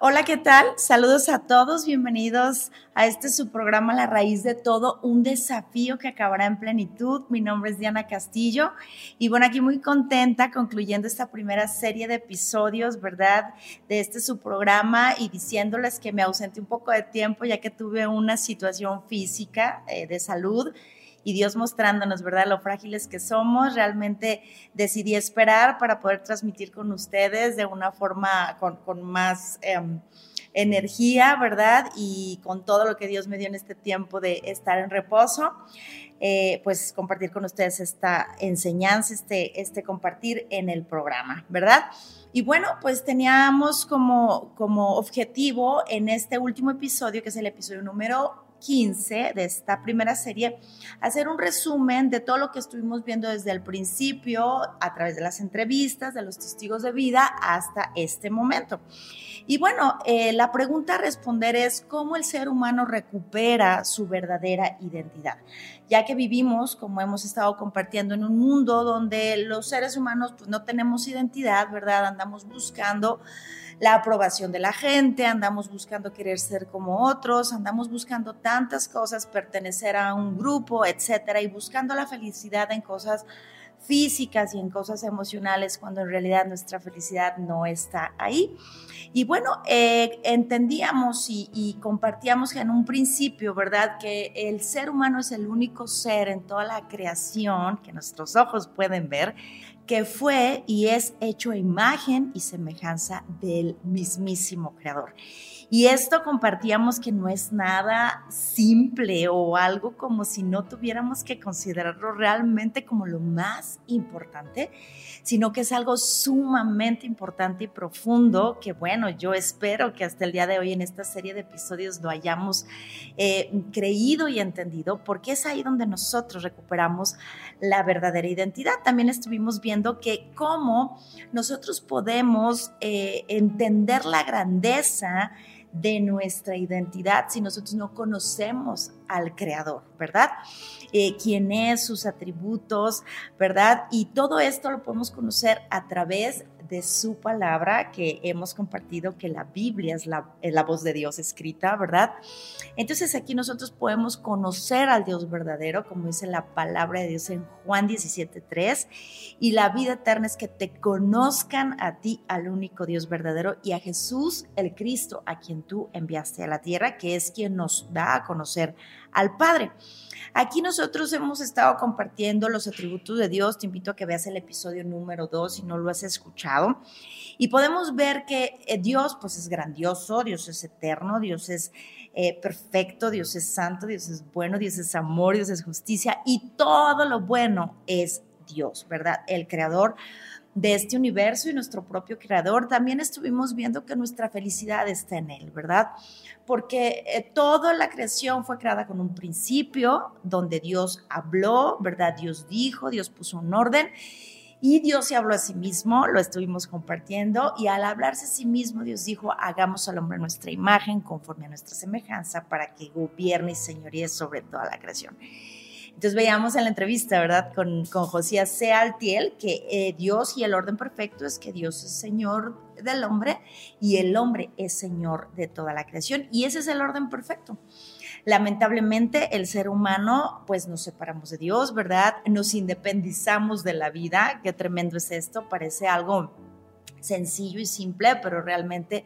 Hola, ¿qué tal? Saludos a todos, bienvenidos a este su programa La Raíz de Todo, un desafío que acabará en plenitud. Mi nombre es Diana Castillo y bueno, aquí muy contenta concluyendo esta primera serie de episodios, ¿verdad? De este su programa y diciéndoles que me ausenté un poco de tiempo ya que tuve una situación física eh, de salud y Dios mostrándonos, ¿verdad?, lo frágiles que somos. Realmente decidí esperar para poder transmitir con ustedes de una forma con, más... Em, energía, ¿verdad? Y con todo lo que Dios me dio en este tiempo de estar en reposo, eh, pues compartir con ustedes esta enseñanza, este, este compartir en el programa, ¿verdad? Y bueno, pues teníamos como, como objetivo en este último episodio, que es el episodio número 15 de esta primera serie, hacer un resumen de todo lo que estuvimos viendo desde el principio, a través de las entrevistas, de los testigos de vida, hasta este momento. Y bueno, eh, la pregunta a responder es cómo el ser humano recupera su verdadera identidad, ya que vivimos, como hemos estado compartiendo, en un mundo donde los seres humanos pues, no tenemos identidad, ¿verdad? Andamos buscando la aprobación de la gente, andamos buscando querer ser como otros, andamos buscando tantas cosas, pertenecer a un grupo, etcétera, y buscando la felicidad en cosas físicas y en cosas emocionales cuando en realidad nuestra felicidad no está ahí. Y bueno, eh, entendíamos y, y, compartíamos que en un principio, ¿verdad? Que el ser humano es el único ser en toda la creación que nuestros ojos pueden ver que fue y es hecho a imagen y semejanza del mismísimo Creador. Y esto compartíamos que no es nada simple o algo como si no tuviéramos que considerarlo realmente como lo más importante, sino que es algo sumamente importante y profundo que bueno, yo espero que hasta el día de hoy en esta serie de episodios lo hayamos eh, creído y entendido, porque es ahí donde nosotros recuperamos la verdadera identidad. También estuvimos viendo que cómo nosotros podemos eh, entender la grandeza, de nuestra identidad si nosotros no conocemos al Creador, ¿verdad? Eh, quién es, sus atributos, ¿verdad? Y todo esto lo podemos conocer a través de su palabra que hemos compartido, que la Biblia es la, la, voz de Dios escrita, ¿verdad? Entonces aquí nosotros podemos conocer al Dios verdadero, como dice la palabra de Dios en Juan 17.3, y la vida eterna es que te conozcan a ti, al único Dios verdadero, y a Jesús, el Cristo, a quien tú enviaste a la tierra, que es quien nos da a conocer al Padre. Aquí nosotros hemos estado compartiendo los atributos de Dios. Te invito a que veas el episodio número 2 si no lo has escuchado. Y podemos ver que eh, Dios pues es grandioso, Dios es eterno, Dios es eh, perfecto, Dios es santo, Dios es bueno, Dios es amor, Dios es justicia y todo lo bueno es Dios, ¿verdad? El creador de este universo y nuestro propio creador, también estuvimos viendo que nuestra felicidad está en Él, ¿verdad? Porque eh, toda la creación fue creada con un principio donde Dios habló, ¿verdad? Dios dijo, Dios puso un orden y Dios se habló a sí mismo, lo estuvimos compartiendo y al hablarse a sí mismo, Dios dijo, hagamos al hombre nuestra imagen conforme a nuestra semejanza para que gobierne y señoríe sobre toda la creación. Entonces veíamos en la entrevista, ¿verdad? Con, con Josías C. Altiel, que eh, Dios y el orden perfecto es que Dios es Señor del hombre y el hombre es Señor de toda la creación. Y ese es el orden perfecto. Lamentablemente el ser humano, pues nos separamos de Dios, ¿verdad? Nos independizamos de la vida. Qué tremendo es esto. Parece algo sencillo y simple, pero realmente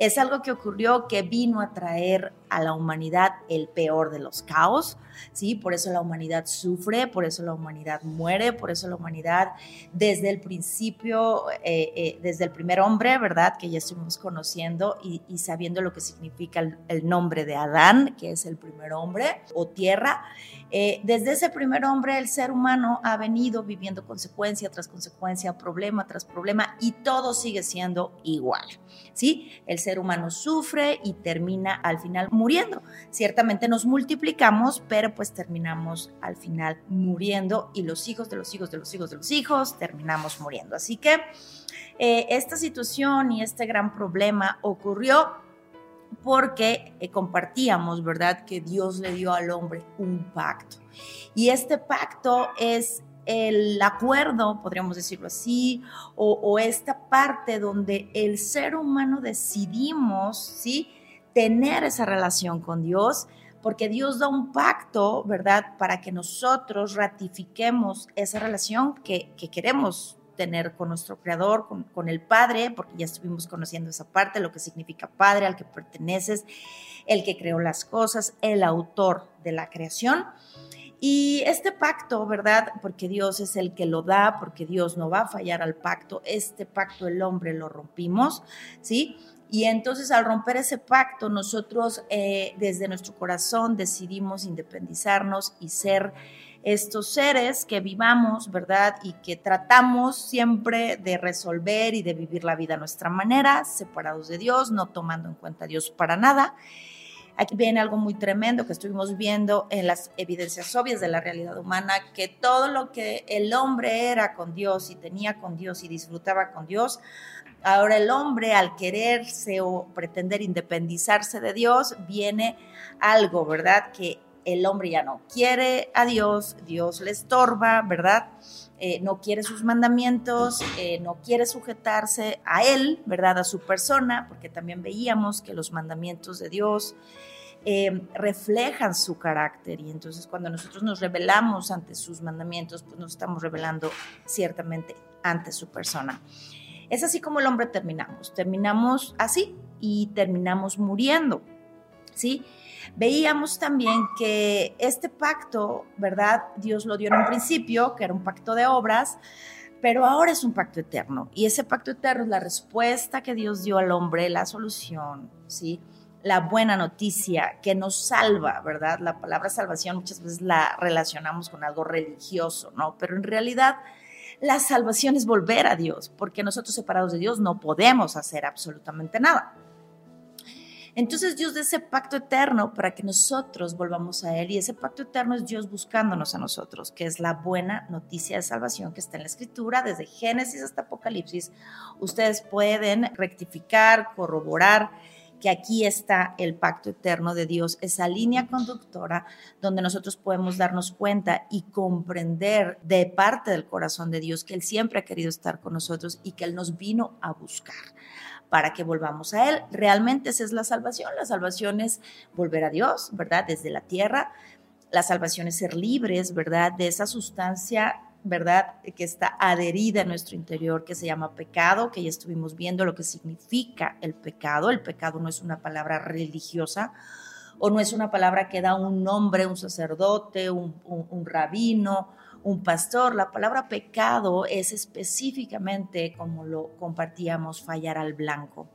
es algo que ocurrió que vino a traer a la humanidad el peor de los caos, ¿sí? Por eso la humanidad sufre, por eso la humanidad muere, por eso la humanidad desde el principio, eh, eh, desde el primer hombre, ¿verdad? Que ya estuvimos conociendo y, sabiendo lo que significa el, nombre de Adán, que es el primer hombre o tierra. Eh, desde ese primer hombre el ser humano ha venido viviendo consecuencia tras consecuencia, problema tras problema y todo sigue siendo igual, ¿sí? El ser humano sufre y termina al final muriendo. Ciertamente nos multiplicamos, pero pues terminamos al final muriendo y los hijos de los hijos de los hijos de los hijos terminamos muriendo. Así que eh, esta situación y este gran problema ocurrió porque eh, compartíamos, ¿verdad?, que Dios le dio al hombre un pacto. Y este pacto es el acuerdo, podríamos decirlo así, o, esta parte donde el ser humano decidimos, ¿sí? Tener esa relación con Dios, porque Dios da un pacto, ¿verdad? Para que nosotros ratifiquemos esa relación que, queremos tener con nuestro Creador, con, con, el Padre, porque ya estuvimos conociendo esa parte, lo que significa Padre, al que perteneces, el que creó las cosas, el autor de la creación. Y este pacto, ¿verdad? Porque Dios es el que lo da, porque Dios no va a fallar al pacto, este pacto el hombre lo rompimos, ¿sí? Y entonces al romper ese pacto, nosotros eh, desde nuestro corazón decidimos independizarnos y ser estos seres que vivamos, ¿verdad? Y que tratamos siempre de resolver y de vivir la vida a nuestra manera, separados de Dios, no tomando en cuenta a Dios para nada. Aquí viene algo muy tremendo que estuvimos viendo en las evidencias obvias de la realidad humana, que todo lo que el hombre era con Dios y tenía con Dios y disfrutaba con Dios, ahora el hombre al quererse o pretender independizarse de Dios, viene algo, ¿verdad? Que el hombre ya no quiere a Dios, Dios le estorba, ¿verdad? Eh, no quiere sus mandamientos, eh, no quiere sujetarse a Él, ¿verdad? A su persona, porque también veíamos que los mandamientos de Dios eh, reflejan su carácter y entonces cuando nosotros nos revelamos ante sus mandamientos, pues nos estamos revelando ciertamente ante su persona. Es así como el hombre terminamos, terminamos así y terminamos muriendo, ¿sí? Veíamos también que este pacto, ¿verdad? Dios lo dio en un principio, que era un pacto de obras, pero ahora es un pacto eterno. Y ese pacto eterno es la respuesta que Dios dio al hombre, la solución, ¿sí? la buena noticia que nos salva, ¿verdad? La palabra salvación muchas veces la relacionamos con algo religioso, ¿no? Pero en realidad la salvación es volver a Dios, porque nosotros separados de Dios no podemos hacer absolutamente nada. Entonces Dios da ese pacto eterno para que nosotros volvamos a Él y ese pacto eterno es Dios buscándonos a nosotros, que es la buena noticia de salvación que está en la Escritura, desde Génesis hasta Apocalipsis. Ustedes pueden rectificar, corroborar que aquí está el pacto eterno de Dios, esa línea conductora donde nosotros podemos darnos cuenta y comprender de parte del corazón de Dios que Él siempre ha querido estar con nosotros y que Él nos vino a buscar para que volvamos a Él. Realmente esa es la salvación. La salvación es volver a Dios, ¿verdad? Desde la tierra. La salvación es ser libres, ¿verdad? De esa sustancia ¿verdad? Que está adherida a nuestro interior, que se llama pecado, que ya estuvimos viendo lo que significa el pecado. El pecado no es una palabra religiosa o no es una palabra que da un nombre, un sacerdote, un, un rabino, un pastor. La palabra pecado es específicamente, como lo compartíamos, fallar al blanco.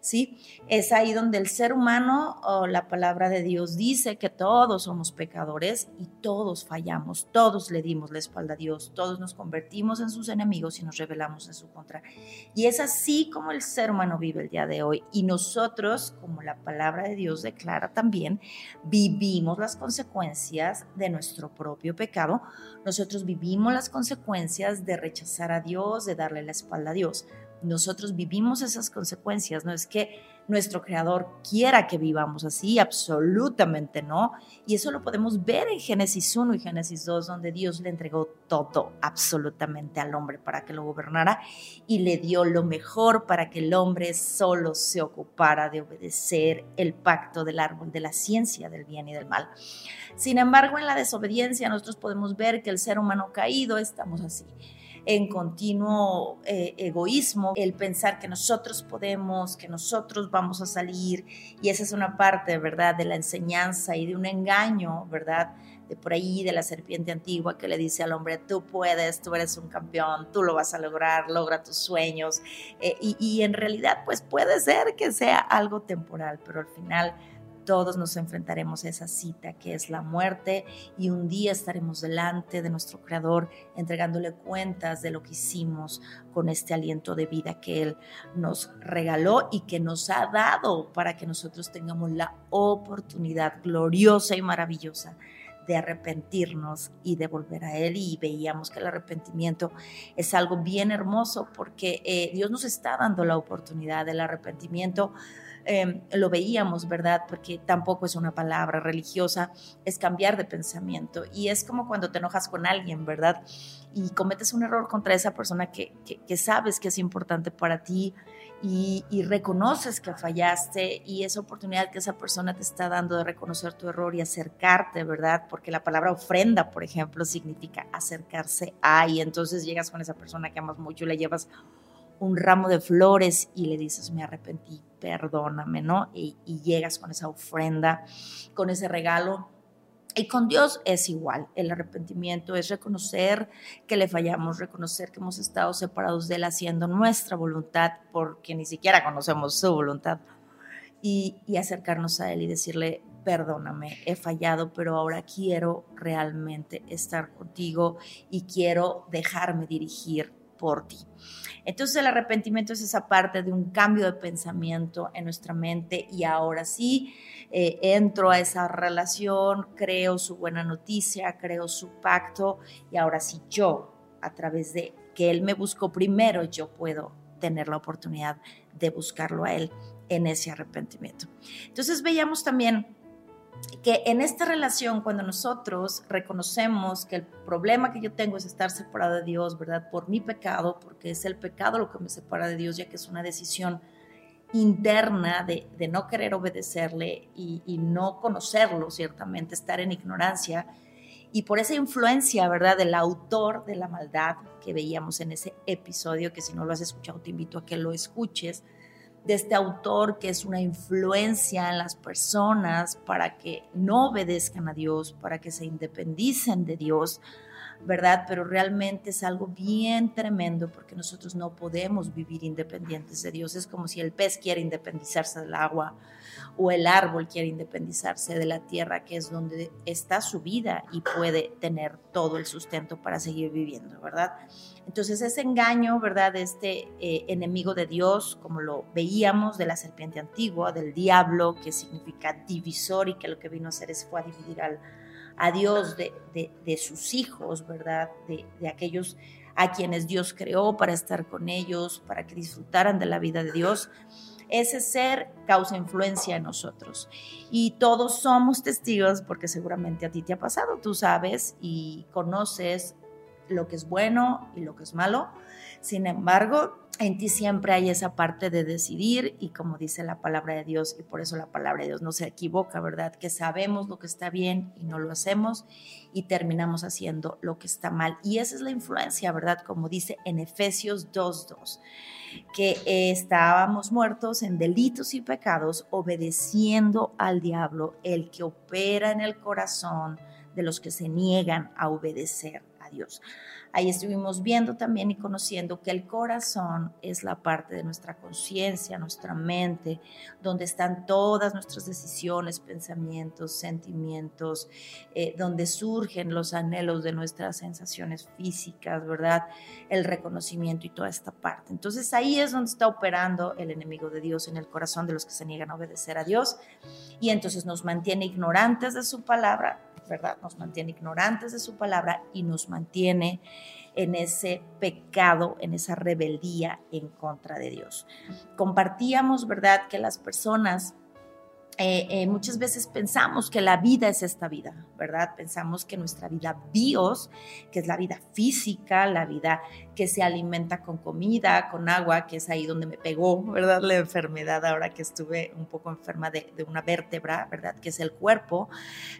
¿Sí? Es ahí donde el ser humano, o la palabra de Dios dice que todos somos pecadores y todos fallamos, todos le dimos la espalda a Dios, todos nos convertimos en sus enemigos y nos rebelamos en su contra. Y es así como el ser humano vive el día de hoy. Y nosotros, como la palabra de Dios declara también, vivimos las consecuencias de nuestro propio pecado. Nosotros vivimos las consecuencias de rechazar a Dios, de darle la espalda a Dios nosotros vivimos esas consecuencias, no es que nuestro creador quiera que vivamos así, absolutamente no. Y eso lo podemos ver en Génesis 1 y Génesis 2, donde Dios le entregó todo absolutamente al hombre para que lo gobernara y le dio lo mejor para que el hombre solo se ocupara de obedecer el pacto del árbol de la ciencia del bien y del mal. Sin embargo, en la desobediencia nosotros podemos ver que el ser humano caído estamos así en continuo eh, egoísmo, el pensar que nosotros podemos, que nosotros vamos a salir, y esa es una parte, ¿verdad?, de la enseñanza y de un engaño, ¿verdad?, de por ahí, de la serpiente antigua que le dice al hombre, tú puedes, tú eres un campeón, tú lo vas a lograr, logra tus sueños, eh, y, y en realidad, pues puede ser que sea algo temporal, pero al final todos nos enfrentaremos a esa cita que es la muerte y un día estaremos delante de nuestro Creador entregándole cuentas de lo que hicimos con este aliento de vida que Él nos regaló y que nos ha dado para que nosotros tengamos la oportunidad gloriosa y maravillosa de arrepentirnos y de volver a Él. Y veíamos que el arrepentimiento es algo bien hermoso porque eh, Dios nos está dando la oportunidad del arrepentimiento em, lo veíamos, ¿verdad? Porque tampoco es una palabra religiosa, es cambiar de pensamiento. Y es como cuando te enojas con alguien, ¿verdad? Y cometes un error contra esa persona que, sabes que es importante para ti y, reconoces que fallaste y esa oportunidad que esa persona te está dando de reconocer tu error y acercarte, ¿verdad? Porque la palabra ofrenda, por ejemplo, significa acercarse a y entonces llegas con esa persona que amas mucho y le llevas un ramo de flores y le dices, me arrepentí, perdóname, ¿no? y llegas con esa ofrenda, con ese regalo y con Dios es igual. El arrepentimiento es reconocer que le fallamos, reconocer que hemos estado separados de Él haciendo nuestra voluntad porque ni siquiera conocemos su voluntad. Y, acercarnos a Él y decirle, perdóname, he fallado, pero ahora quiero realmente estar contigo y quiero dejarme dirigir por ti. Entonces el arrepentimiento es esa parte de un cambio de pensamiento en nuestra mente y ahora sí eh, entro a esa relación, creo su buena noticia, creo su pacto y ahora sí yo, a través de que Él me buscó primero, yo puedo tener la oportunidad de buscarlo a Él en ese arrepentimiento. Entonces veíamos también que en esta relación, cuando nosotros reconocemos que el problema que yo tengo es estar separado de Dios, ¿verdad? Por mi pecado, porque es el pecado lo que me separa de Dios, ya que es una decisión interna de, no querer obedecerle y, y, no conocerlo, ciertamente, estar en ignorancia. Y por esa influencia, ¿verdad?, del autor de la maldad que veíamos en ese episodio, que si no lo has escuchado, te invito a que lo escuches, de este autor que es una influencia en las personas para que no obedezcan a Dios, para que se independicen de Dios, ¿verdad? Pero realmente es algo bien tremendo porque nosotros no podemos vivir independientes de Dios. Es como si el pez quiere independizarse del agua o el árbol quiere independizarse de la tierra, que es donde está su vida y puede tener todo el sustento para seguir viviendo, ¿verdad? Entonces ese engaño, ¿verdad? Este eh, enemigo de Dios, como lo veíamos, de la serpiente antigua, del diablo, que significa divisor y que lo que vino a hacer es fue a dividir al a Dios de, sus hijos, ¿verdad? De, de, aquellos a quienes Dios creó para estar con ellos, para que disfrutaran de la vida de Dios. Ese ser causa influencia en nosotros. Y todos somos testigos porque seguramente a ti te ha pasado, tú sabes y conoces lo que es bueno y lo que es malo. Sin embargo, en ti siempre hay esa parte de decidir y como dice la palabra de Dios, y por eso la palabra de Dios no se equivoca, ¿verdad? Que sabemos lo que está bien y no lo hacemos y terminamos haciendo lo que está mal. Y esa es la influencia, ¿verdad? Como dice en Efesios 2.2, que estábamos muertos en delitos y pecados, obedeciendo al diablo, el que opera en el corazón de los que se niegan a obedecer a Dios. Ahí estuvimos viendo también y conociendo que el corazón es la parte de nuestra conciencia, nuestra mente, donde están todas nuestras decisiones, pensamientos, sentimientos, eh, donde surgen los anhelos de nuestras sensaciones físicas, ¿verdad? El reconocimiento y toda esta parte. Entonces ahí es donde está operando el enemigo de Dios en el corazón de los que se niegan a obedecer a Dios y entonces nos mantiene ignorantes de su palabra ¿verdad? Nos mantiene ignorantes de su palabra y nos mantiene en ese pecado, en esa rebeldía en contra de Dios. Compartíamos, ¿verdad?, que las personas eh, eh, muchas veces pensamos que la vida es esta vida, ¿verdad? Pensamos que nuestra vida bios, que es la vida física, la vida que se alimenta con comida, con agua, que es ahí donde me pegó, ¿verdad? La enfermedad ahora que estuve un poco enferma de, de una vértebra, ¿verdad? Que es el cuerpo.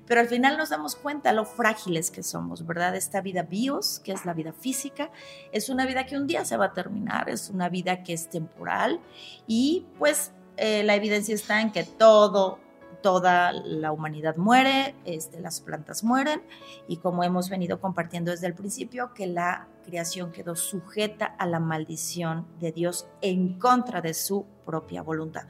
Pero al final nos damos cuenta lo frágiles que somos, ¿verdad? Esta vida bios, que es la vida física, es una vida que un día se va a terminar, es una vida que es temporal y pues eh, la evidencia está en que todo, toda la humanidad muere, este, las plantas mueren y como hemos venido compartiendo desde el principio, que la creación quedó sujeta a la maldición de Dios en contra de su propia voluntad.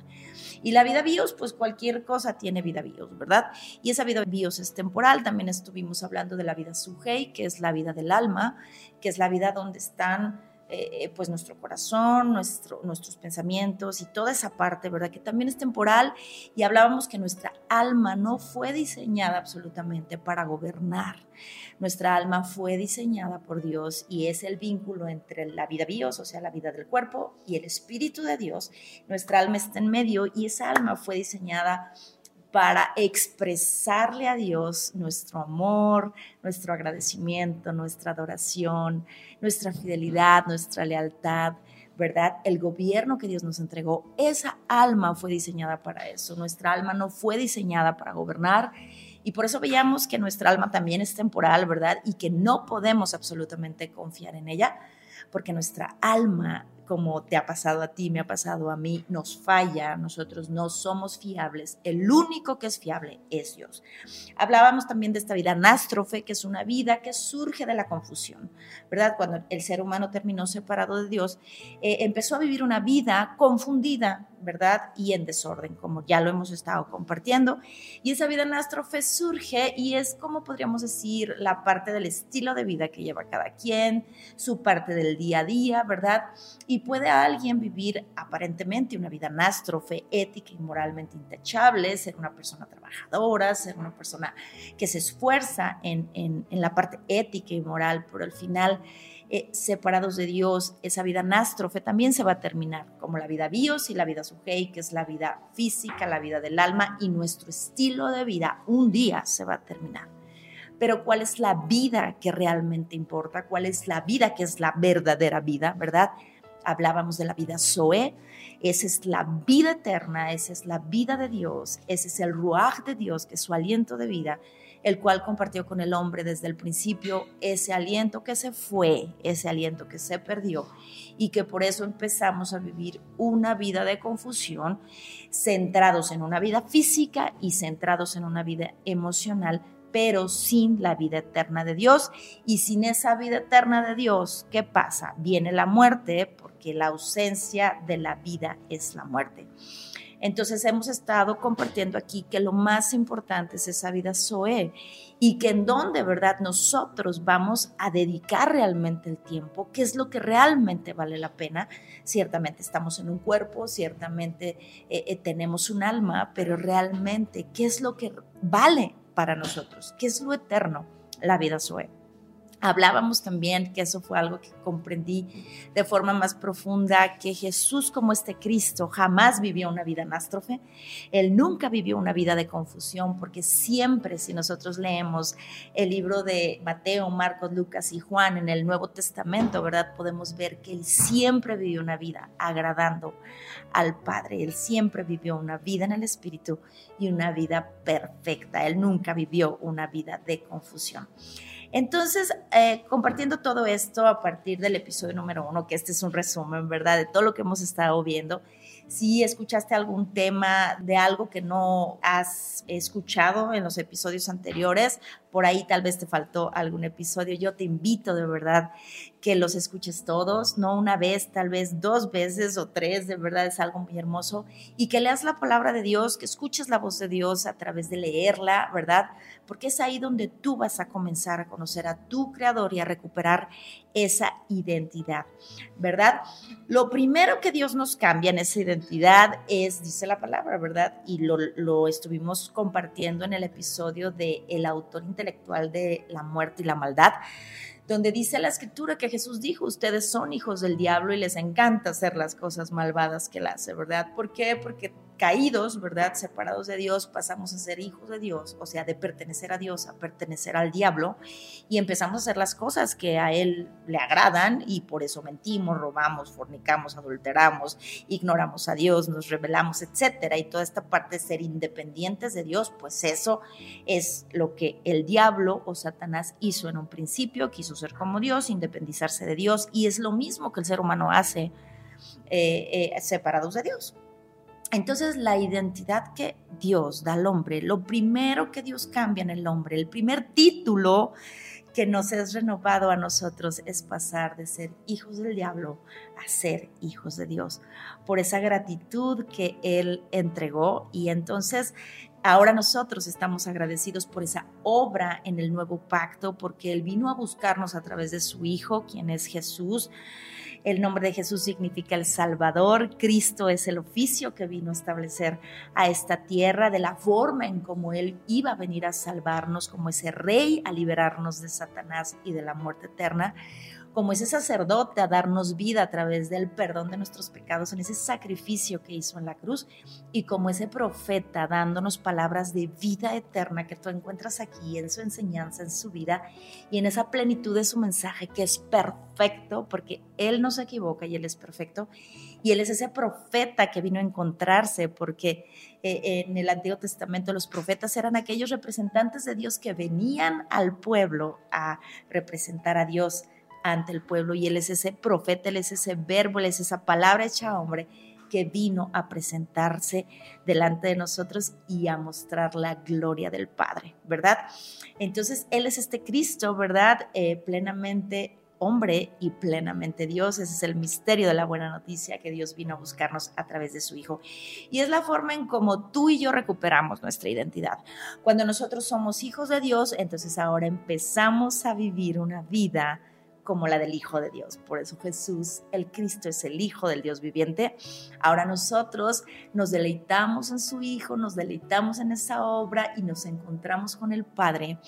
Y la vida bios, pues cualquier cosa tiene vida bios, ¿verdad? Y esa vida bios es temporal. También estuvimos hablando de la vida sujei, que es la vida del alma, que es la vida donde están eh, pues nuestro corazón, nuestro, nuestros pensamientos y toda esa parte, ¿verdad? Que también es temporal y hablábamos que nuestra alma no fue diseñada absolutamente para gobernar. Nuestra alma fue diseñada por Dios y es el vínculo entre la vida Dios, o sea, la vida del cuerpo y el espíritu de Dios. Nuestra alma está en medio y esa alma fue diseñada para expresarle a Dios nuestro amor, nuestro agradecimiento, nuestra adoración, nuestra fidelidad, nuestra lealtad, ¿verdad? El gobierno que Dios nos entregó, esa alma fue diseñada para eso. Nuestra alma no fue diseñada para gobernar y por eso veíamos que nuestra alma también es temporal, ¿verdad? Y que no podemos absolutamente confiar en ella, porque nuestra alma como te ha pasado a ti, me ha pasado a mí, nos falla, nosotros no somos fiables. El único que es fiable es Dios. Hablábamos también de esta vida anástrofe, que es una vida que surge de la confusión, ¿verdad? Cuando el ser humano terminó separado de Dios, eh, empezó a vivir una vida confundida, ¿verdad? Y en desorden, como ya lo hemos estado compartiendo. Y esa vida anástrofe surge y es, como podríamos decir, la parte del estilo de vida que lleva cada quien, su parte del día a día, ¿verdad? Y puede alguien vivir aparentemente una vida anástrofe, ética y moralmente intachable, ser una persona trabajadora, ser una persona que se esfuerza en, en, en la parte ética y moral, pero al final eh, separados de Dios, esa vida nástrofe también se va a terminar, como la vida bios y la vida sujei, que es la vida física, la vida del alma, y nuestro estilo de vida un día se va a terminar. Pero ¿cuál es la vida que realmente importa? ¿Cuál es la vida que es la verdadera vida, verdad? Hablábamos de la vida Zoe, esa es la vida eterna, esa es la vida de Dios, ese es el ruaj de Dios, que es su aliento de vida, el cual compartió con el hombre desde el principio ese aliento que se fue, ese aliento que se perdió y que por eso empezamos a vivir una vida de confusión, centrados en una vida física y centrados en una vida emocional, pero sin la vida eterna de Dios. Y sin esa vida eterna de Dios, ¿qué pasa? Viene la muerte, porque la ausencia de la vida es la muerte. Entonces hemos estado compartiendo aquí que lo más importante es esa vida Zoe y que en donde, ¿verdad? Nosotros vamos a dedicar realmente el tiempo, qué es lo que realmente vale la pena. Ciertamente estamos en un cuerpo, ciertamente eh, eh, tenemos un alma, pero realmente, ¿qué es lo que vale para nosotros? ¿Qué es lo eterno? La vida Zoe. Hablábamos también que eso fue algo que comprendí de forma más profunda, que Jesús como este Cristo jamás vivió una vida anástrofe, Él nunca vivió una vida de confusión, porque siempre si nosotros leemos el libro de Mateo, Marcos, Lucas y Juan en el Nuevo Testamento, ¿verdad? Podemos ver que Él siempre vivió una vida agradando al Padre, Él siempre vivió una vida en el Espíritu y una vida perfecta, Él nunca vivió una vida de confusión. Entonces, eh, compartiendo todo esto a partir del episodio número uno, que este es un resumen, ¿verdad? De todo lo que hemos estado viendo. Si escuchaste algún tema de algo que no has escuchado en los episodios anteriores, por ahí tal vez te faltó algún episodio, yo te invito de verdad que los escuches todos, no una vez, tal vez dos veces o tres, de verdad es algo muy hermoso, y que leas la palabra de Dios, que escuches la voz de Dios a través de leerla, ¿verdad? Porque es ahí donde tú vas a comenzar a conocer a tu creador y a recuperar esa identidad, ¿verdad? Lo primero que Dios nos cambia en esa identidad es, dice la palabra, ¿verdad? Y lo, lo estuvimos compartiendo en el episodio de El autor intelectual de la muerte y la maldad donde dice la escritura que Jesús dijo, ustedes son hijos del diablo y les encanta hacer las cosas malvadas que él hace, ¿verdad? ¿Por qué? Porque caídos, ¿verdad? Separados de Dios, pasamos a ser hijos de Dios, o sea, de pertenecer a Dios a pertenecer al diablo, y empezamos a hacer las cosas que a Él le agradan, y por eso mentimos, robamos, fornicamos, adulteramos, ignoramos a Dios, nos rebelamos, etcétera, y toda esta parte de ser independientes de Dios, pues eso es lo que el diablo o Satanás hizo en un principio, quiso ser como Dios, independizarse de Dios, y es lo mismo que el ser humano hace eh, eh, separados de Dios. Entonces la identidad que Dios da al hombre, lo primero que Dios cambia en el hombre, el primer título que nos es renovado a nosotros es pasar de ser hijos del diablo a ser hijos de Dios, por esa gratitud que Él entregó. Y entonces ahora nosotros estamos agradecidos por esa obra en el nuevo pacto, porque Él vino a buscarnos a través de su Hijo, quien es Jesús El nombre de Jesús significa el Salvador. Cristo es el oficio que vino a establecer a esta tierra, de la forma en como Él iba a venir a salvarnos, como ese rey a liberarnos de Satanás y de la muerte eterna como ese sacerdote a darnos vida a través del perdón de nuestros pecados en ese sacrificio que hizo en la cruz y como ese profeta dándonos palabras de vida eterna que tú encuentras aquí en su enseñanza, en su vida y en esa plenitud de su mensaje que es perfecto porque Él no se equivoca y Él es perfecto y Él es ese profeta que vino a encontrarse porque eh, en el Antiguo Testamento los profetas eran aquellos representantes de Dios que venían al pueblo a representar a Dios ante el pueblo y Él es ese profeta, Él es ese verbo, Él es esa palabra hecha hombre que vino a presentarse delante de nosotros y a mostrar la gloria del Padre, ¿verdad? Entonces, Él es este Cristo, ¿verdad? Eh, plenamente hombre y plenamente Dios. Ese es el misterio de la buena noticia que Dios vino a buscarnos a través de su Hijo. Y es la forma en cómo tú y yo recuperamos nuestra identidad. Cuando nosotros somos hijos de Dios, entonces ahora empezamos a vivir una vida como la del Hijo de Dios. Por eso Jesús, el Cristo, es el Hijo del Dios viviente. Ahora nosotros nos deleitamos en su Hijo, nos deleitamos en esa obra y nos encontramos con el Padre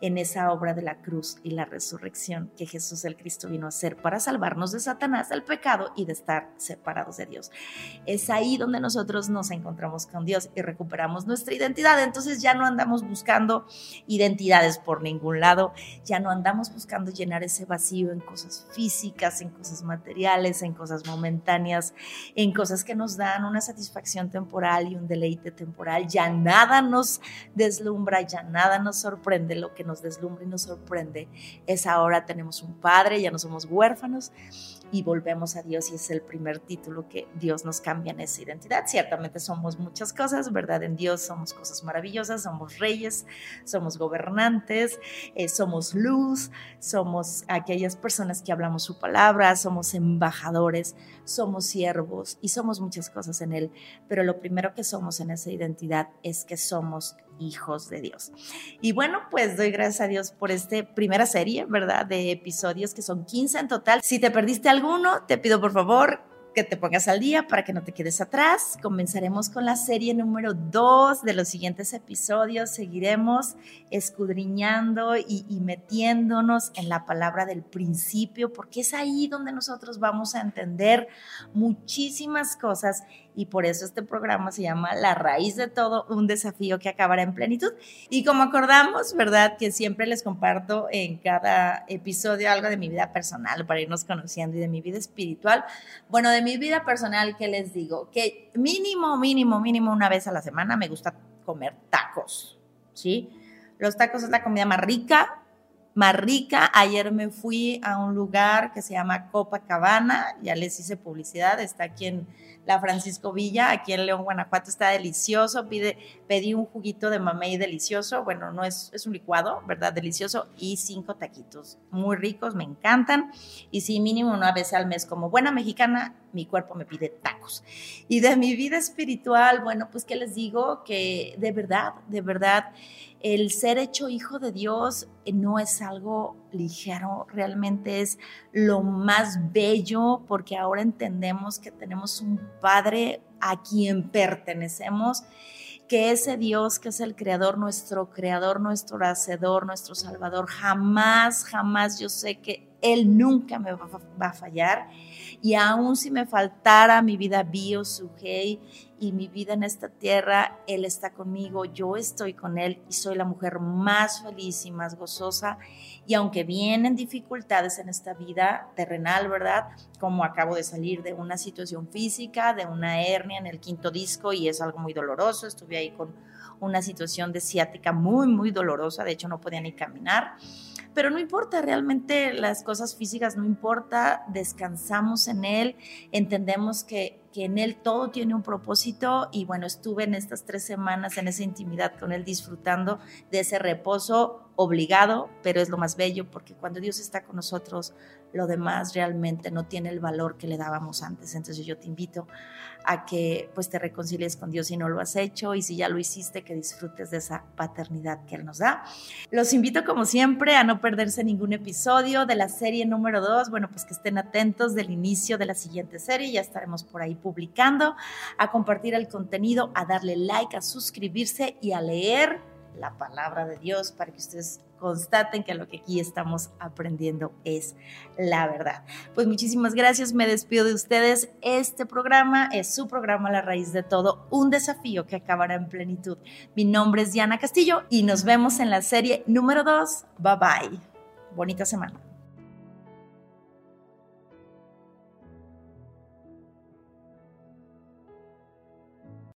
en esa obra de la cruz y la resurrección que Jesús el Cristo vino a hacer para salvarnos de Satanás, del pecado y de estar separados de Dios. Es ahí donde nosotros nos encontramos con Dios y recuperamos nuestra identidad. Entonces ya no andamos buscando identidades por ningún lado, ya no andamos buscando llenar ese vacío en cosas físicas, en cosas materiales, en cosas momentáneas, en cosas que nos dan una satisfacción temporal y un deleite temporal. Ya nada nos deslumbra, ya nada nos sorprende. Lo que nos deslumbra y nos sorprende es ahora tenemos un padre, ya no somos huérfanos y volvemos a Dios y es el primer título que Dios nos cambia en esa identidad. Ciertamente somos muchas cosas, ¿verdad? En Dios somos cosas maravillosas, somos reyes, somos gobernantes, eh, somos luz, somos aquellas personas que hablamos su palabra, somos embajadores, somos siervos y somos muchas cosas en Él, pero lo primero que somos en esa identidad es que somos hijos de Dios. Y bueno, pues doy gracias a Dios por esta primera serie, ¿verdad? De episodios que son 15 en total. Si te perdiste alguno, te pido por favor que te pongas al día para que no te quedes atrás. Comenzaremos con la serie número 2 de los siguientes episodios. Seguiremos escudriñando y, y, metiéndonos en la palabra del principio, porque es ahí donde nosotros vamos a entender muchísimas cosas y por eso este programa se llama La raíz de todo, un desafío que acabará en plenitud. Y como acordamos, ¿verdad? Que siempre les comparto en cada episodio algo de mi vida personal para irnos conociendo y de mi vida espiritual. Bueno, de mi vida personal, ¿qué les digo? Que mínimo, mínimo, mínimo una vez a la semana me gusta comer tacos, ¿sí? Los tacos es la comida más rica, más rica. Ayer me fui a un lugar que se llama Copacabana, ya les hice publicidad, está aquí en la Francisco Villa, aquí en León, Guanajuato, está delicioso. Pide, pedí un juguito de mamey delicioso, bueno, no es, es un licuado, ¿verdad? Delicioso, y cinco taquitos, muy ricos, me encantan. Y sí, mínimo una vez al mes, como buena mexicana, mi cuerpo me pide tacos. Y de mi vida espiritual, bueno, pues, ¿qué les digo? Que de verdad, de verdad, el ser hecho hijo de Dios eh, no es algo ligero, realmente es lo más bello porque ahora entendemos que tenemos un Padre a quien pertenecemos, que ese Dios que es el creador, nuestro creador, nuestro hacedor, nuestro salvador, jamás, jamás yo sé que Él nunca me va a fallar y aún si me faltara mi vida bio, su hey, y mi vida en esta tierra, Él está conmigo, yo estoy con Él y soy la mujer más feliz y más gozosa. Y aunque vienen dificultades en esta vida terrenal, ¿verdad? Como acabo de salir de una situación física, de una hernia en el quinto disco y es algo muy doloroso, estuve ahí con una situación de ciática muy, muy dolorosa, de hecho no podía ni caminar pero no importa, realmente las cosas físicas no importa, descansamos en Él, entendemos que, que en Él todo tiene un propósito y bueno, estuve en estas tres semanas en esa intimidad con Él disfrutando de ese reposo obligado, pero es lo más bello porque cuando Dios está con nosotros, lo demás realmente no tiene el valor que le dábamos antes. Entonces yo te invito a que pues te reconcilies con Dios si no lo has hecho y si ya lo hiciste, que disfrutes de esa paternidad que Él nos da. Los invito como siempre a no perderse ningún episodio de la serie número 2. Bueno, pues que estén atentos del inicio de la siguiente serie, ya estaremos por ahí publicando, a compartir el contenido, a darle like, a suscribirse y a leer la palabra de Dios para que ustedes constaten que lo que aquí estamos aprendiendo es la verdad. Pues muchísimas gracias, me despido de ustedes. Este programa es su programa La raíz de todo, un desafío que acabará en plenitud. Mi nombre es Diana Castillo y nos vemos en la serie número 2. Bye bye. Bonita semana.